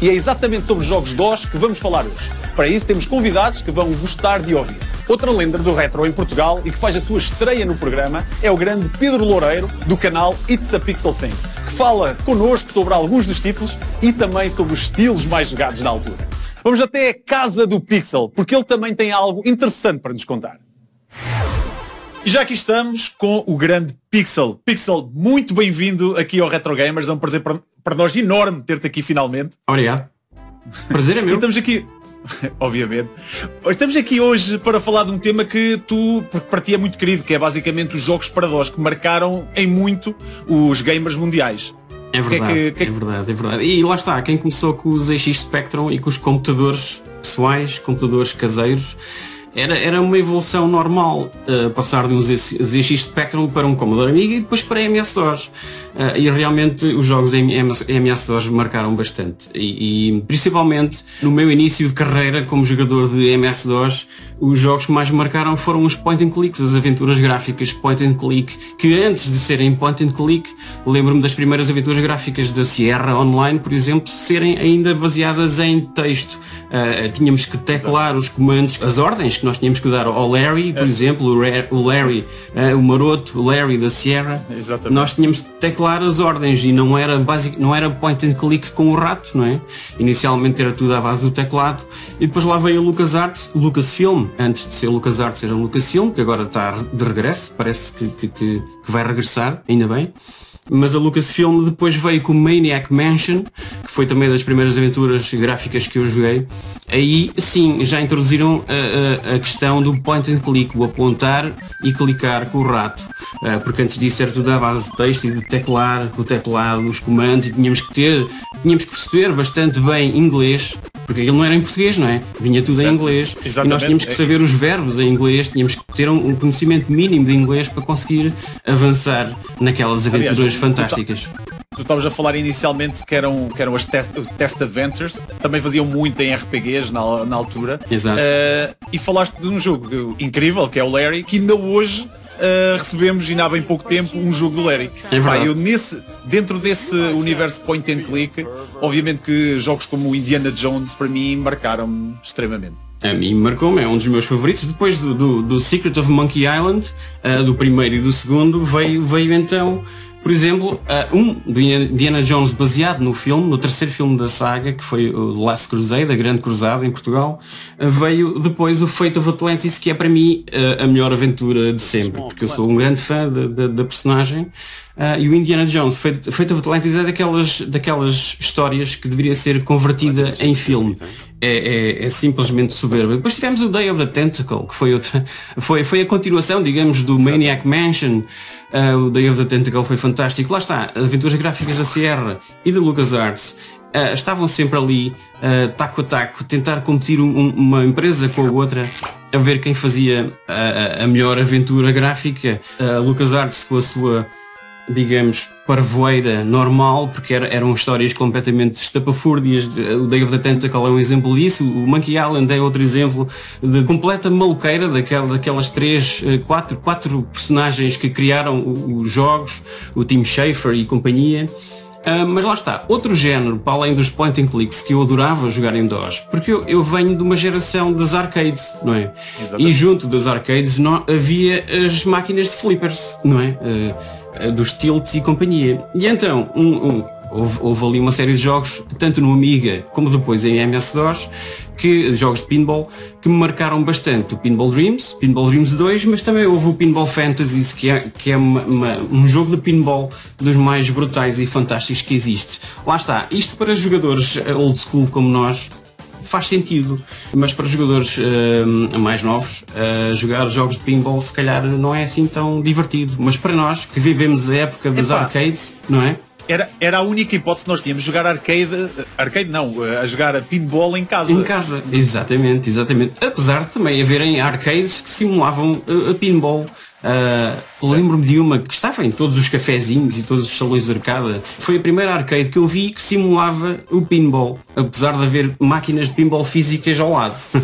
E é exatamente sobre jogos DOS que vamos falar hoje. Para isso temos convidados que vão gostar de ouvir. Outra lenda do retro em Portugal e que faz a sua estreia no programa é o grande Pedro Loureiro, do canal It's a Pixel Thing, que fala connosco sobre alguns dos títulos e também sobre os estilos mais jogados na altura. Vamos até a casa do Pixel, porque ele também tem algo interessante para nos contar. E já aqui estamos com o grande Pixel. Pixel, muito bem-vindo aqui ao Retro Gamers. É um prazer para, para nós enorme ter-te aqui finalmente. Obrigado. Prazer é meu. Estamos aqui, obviamente. Estamos aqui hoje para falar de um tema que tu, para ti é muito querido, que é basicamente os jogos para nós que marcaram em muito os gamers mundiais. É verdade, que é, que, que... é verdade, é verdade. E lá está, quem começou com os ZX Spectrum e com os computadores pessoais, computadores caseiros, era, era uma evolução normal uh, passar de um ZX Spectrum para um Commodore Amiga e depois para MS-DOS. Uh, e realmente os jogos em MS-DOS marcaram bastante. E, e, principalmente no meu início de carreira como jogador de MS-DOS, os jogos que mais marcaram foram os point and clicks, as aventuras gráficas point and click, que antes de serem point and click, lembro-me das primeiras aventuras gráficas da Sierra Online, por exemplo, serem ainda baseadas em texto. Uh, tínhamos que teclar os comandos, as ordens que nós tínhamos que dar ao Larry, por é. exemplo, o Larry, uh, o maroto, o Larry da Sierra, Exatamente. nós tínhamos de teclar as ordens e não era, basic, não era point and click com o rato, não é? Inicialmente era tudo à base do teclado e depois lá veio o LucasArts, Lucasfilm, antes de ser LucasArts era Lucasfilm, que agora está de regresso, parece que, que, que, que vai regressar, ainda bem mas a Lucasfilm depois veio com Maniac Mansion, que foi também das primeiras aventuras gráficas que eu joguei. Aí sim, já introduziram a, a, a questão do point and click, o apontar e clicar com o rato. Uh, porque antes disso era tudo à base de texto e de teclar, com o teclado, os comandos, e tínhamos que ter, tínhamos que perceber bastante bem inglês, porque aquilo não era em português, não é? Vinha tudo certo. em inglês. Exatamente. E nós tínhamos que saber os verbos em inglês, tínhamos que ter um, um conhecimento mínimo de inglês para conseguir avançar naquelas aventuras Aliás, fantásticas. Tu estavas a falar inicialmente que eram, que eram as test, test Adventures, também faziam muito em RPGs na, na altura. Exato. Uh, e falaste de um jogo incrível, que é o Larry, que ainda hoje uh, recebemos, ainda há bem pouco tempo, um jogo do Larry. É Pá, eu nesse, dentro desse universo point and click, obviamente que jogos como o Indiana Jones para mim marcaram-me extremamente. A mim marcou-me, é um dos meus favoritos. Depois do, do, do Secret of Monkey Island, uh, do primeiro e do segundo, veio, veio então por exemplo, um do Indiana Jones baseado no filme, no terceiro filme da saga, que foi o Last Crusade, a Grande Cruzada em Portugal, veio depois o Fate of Atlantis, que é para mim a melhor aventura de sempre, porque eu sou um grande fã da personagem. Uh, e o Indiana Jones, Fate, Fate of Atlantis, é daquelas, daquelas histórias que deveria ser convertida em filme. É, é, é, simplesmente soberba. Depois tivemos o Day of the Tentacle, que foi, outra, foi, foi a continuação, digamos, do Maniac Mansion. Uh, o Day of the Tentacle foi fantástico. Lá está, aventuras gráficas da Sierra e da LucasArts uh, estavam sempre ali, uh, taco a taco, tentar competir um, uma empresa com a outra, a ver quem fazia a, a melhor aventura gráfica. A LucasArts com a sua digamos, parvoeira normal, porque era, eram histórias completamente estapafúrdias. O Day of the Tentacle é um exemplo disso, o Monkey Island é outro exemplo de completa maluqueira daquela, daquelas três, eh, quatro, quatro personagens que criaram os jogos, o Tim Schafer e companhia. Uh, mas lá está, outro género, para além dos point and clicks, que eu adorava jogar em DOS, porque eu, eu venho de uma geração das arcades, não é? Exatamente. E junto das arcades não, havia as máquinas de flippers, não é? Uh, dos tilts e companhia. E então, um, um, houve, houve, ali uma série de jogos, tanto no Amiga como depois em MS-DOS, que, jogos de pinball, que me marcaram bastante. O Pinball Dreams, Pinball Dreams 2, mas também houve o Pinball Fantasies, que é, que é uma, uma, um jogo de pinball dos mais brutais e fantásticos que existe. Lá está, isto para jogadores eh, old school como nós, faz sentido. Mas para jogadores uh, mais novos, uh, jogar jogos de pinball se calhar não é assim tão divertido. Mas para nós, que vivemos a época das Epá. arcades, não é? Era, era a única hipótese que nós tínhamos, jogar arcade, arcade não, a jogar a pinball em casa. Em casa, exatamente, exatamente. Apesar de também haverem arcades que simulavam a, a pinball. Uh, Lembro-me de uma que estava em todos os cafezinhos e todos os salões de arcada. Foi a primeira arcade que eu vi que simulava o pinball, apesar de haver máquinas de pinball físicas ao lado.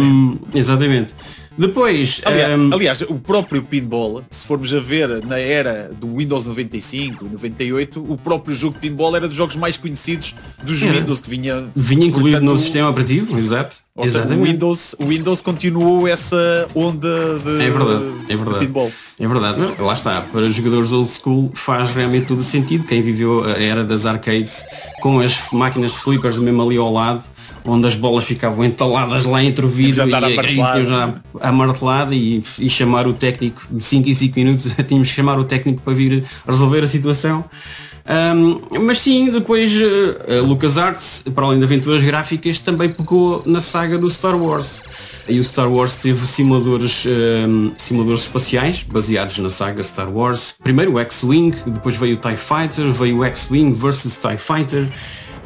um, exatamente. Depois, Aliás, um, aliás, o próprio pinball, se formos a ver na era do Windows 95, 98, o próprio jogo de pinball era dos jogos mais conhecidos dos Era. Windows que vinha vinha incluído no portanto, sistema operativo, exato. ou seja, o Exatamente. Windows, o Windows continuou essa onda de, É verdade, é de verdade. pinball. É verdade, mas lá está, para jogadores old school faz realmente todo o sentido. Quem viveu a era das arcades com as máquinas flippers mesmo ali ao lado, onde as bolas ficavam entaladas lá entre o vidro e, a já a martelada e, e chamar o técnico de 5 em 5 minutos, tínhamos que chamar o técnico para vir resolver a situação. Ahm, mas sim, depois eh, a LucasArts, para além de aventuras gráficas, também pegou na saga do Star Wars. E o Star Wars teve simuladores, ahm, simuladores espaciais baseados na saga Star Wars. Primeiro o X-Wing, depois veio o TIE Fighter, veio o X-Wing versus TIE Fighter.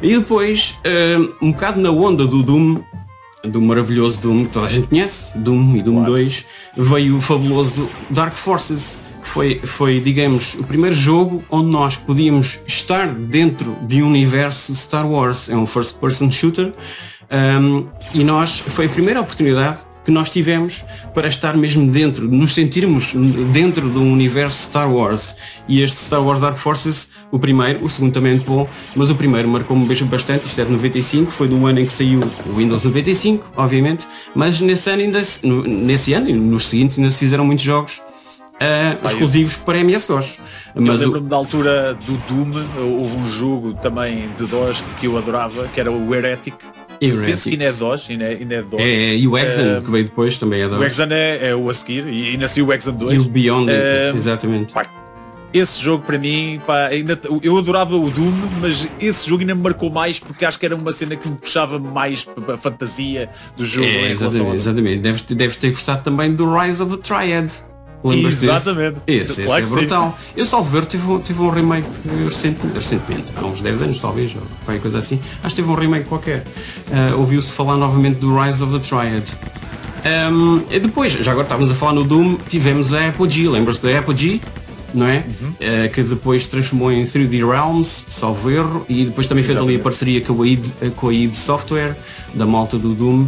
E depois, ahm, um bocado na onda do Doom, do maravilhoso Doom que toda a gente conhece, Doom e Doom 2, veio o fabuloso Dark Forces, que foi, foi, digamos, o primeiro jogo onde nós podíamos estar dentro de um universo Star Wars. É um first person shooter um, e nós, foi a primeira oportunidade que nós tivemos para estar mesmo dentro, nos sentirmos dentro do universo Star Wars. E este Star Wars Dark Forces, o primeiro, o segundo também é muito bom, mas o primeiro marcou-me bastante, isto é de 95, foi do ano em que saiu o Windows 95, obviamente, mas nesse ano ainda, se- nesse ano e nos seguintes ainda se fizeram muitos jogos ah, exclusivos para MS-DOS. Eu Mas o, lembro-me da altura do Doom, houve um jogo também de DOS que eu adorava, que era o Heretic. Heretic. Penso que ainda é DOS, ainda é, ainda é DOS. é, e o Exan, Ah, que veio depois, também é O DOS. Exan é, é o a seguir e, e nasceu o Exan 2. E o Beyond, Ah, exatamente. Pá, esse jogo para mim, pá, ainda, eu adorava o Doom, mas esse jogo ainda me marcou mais porque acho que era uma cena que me puxava mais para a fantasia do jogo. É, exatamente, exatamente. Deves, deves ter gostado também do Rise of the Triad. Lembras-te? Exatamente. Esse, esse Claro é que sim. brutal. Eu salvo ver, tive, um- tive um remake recente, recentemente, há uns 10 anos talvez, ou qualquer coisa assim. Acho que teve um remake qualquer. Ah, Ouviu-se falar novamente do Rise of the Triad. Ahm, e depois, já agora estávamos a falar no Doom, tivemos a Apogee, lembras-te da Apogee? Não é? Uhum. Ah, que depois transformou em 3D Realms, salvo erro, e depois também fez ali a parceria com a id, com a id Software, da malta do Doom.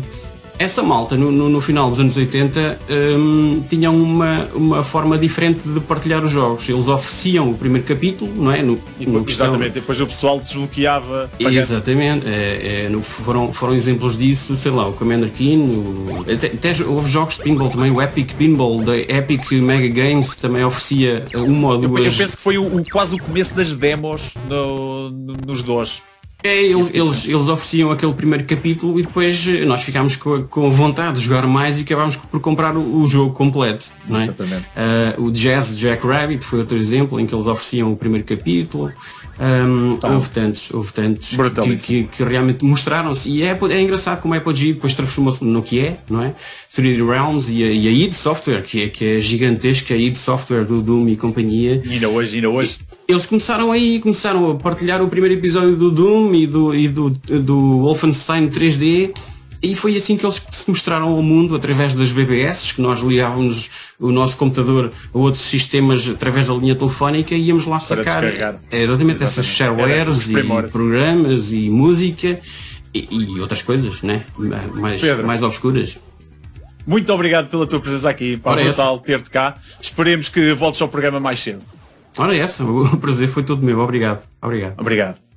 Essa malta, no, no- no final dos anos 80, hum, tinha uma, uma forma diferente de partilhar os jogos. Eles ofereciam o primeiro capítulo, não é? No, E, no questão- exatamente, depois o pessoal desbloqueava. Exatamente, é, é, no- foram, foram exemplos disso, sei lá, o Commander Keen, o, até, até houve jogos de pinball também, o Epic Pinball da Epic Mega Games também oferecia uma ou Eu, duas. eu penso que foi o, o- quase o começo das demos no- no- nos DOS. É, eles, eles, eles ofereciam aquele primeiro capítulo e depois eh, nós ficámos com, com vontade de jogar mais e acabámos por comprar o, o jogo completo. Não é? Ah, o Jazz Jack Rabbit foi outro exemplo em que eles ofereciam o primeiro capítulo. Ahm, houve tantos, houve tantos que, que, que realmente mostraram-se e é, é engraçado como a Apogee depois transformou-se no que é, não é? 3D Realms e a, e a id Software, que é, que é gigantesca, a id Software do Doom e companhia. E ainda hoje, ainda hoje. Eles começaram aí, começaram a partilhar o primeiro episódio do Doom e do, e do, do Wolfenstein 3D e foi assim que eles se mostraram ao mundo através das BBS, que nós ligávamos o nosso computador a outros sistemas através da linha telefónica e íamos lá sacar é, exatamente, essas Exatamente. Era sharewares e programas e música e, e outras coisas, né? Mais, Pedro. mais obscuras. Muito obrigado pela tua presença aqui. Pá, Ora, brutal ter-te cá. Esperemos que voltes ao programa mais cedo. Ora essa, o prazer foi todo meu, obrigado. Obrigado. Obrigado.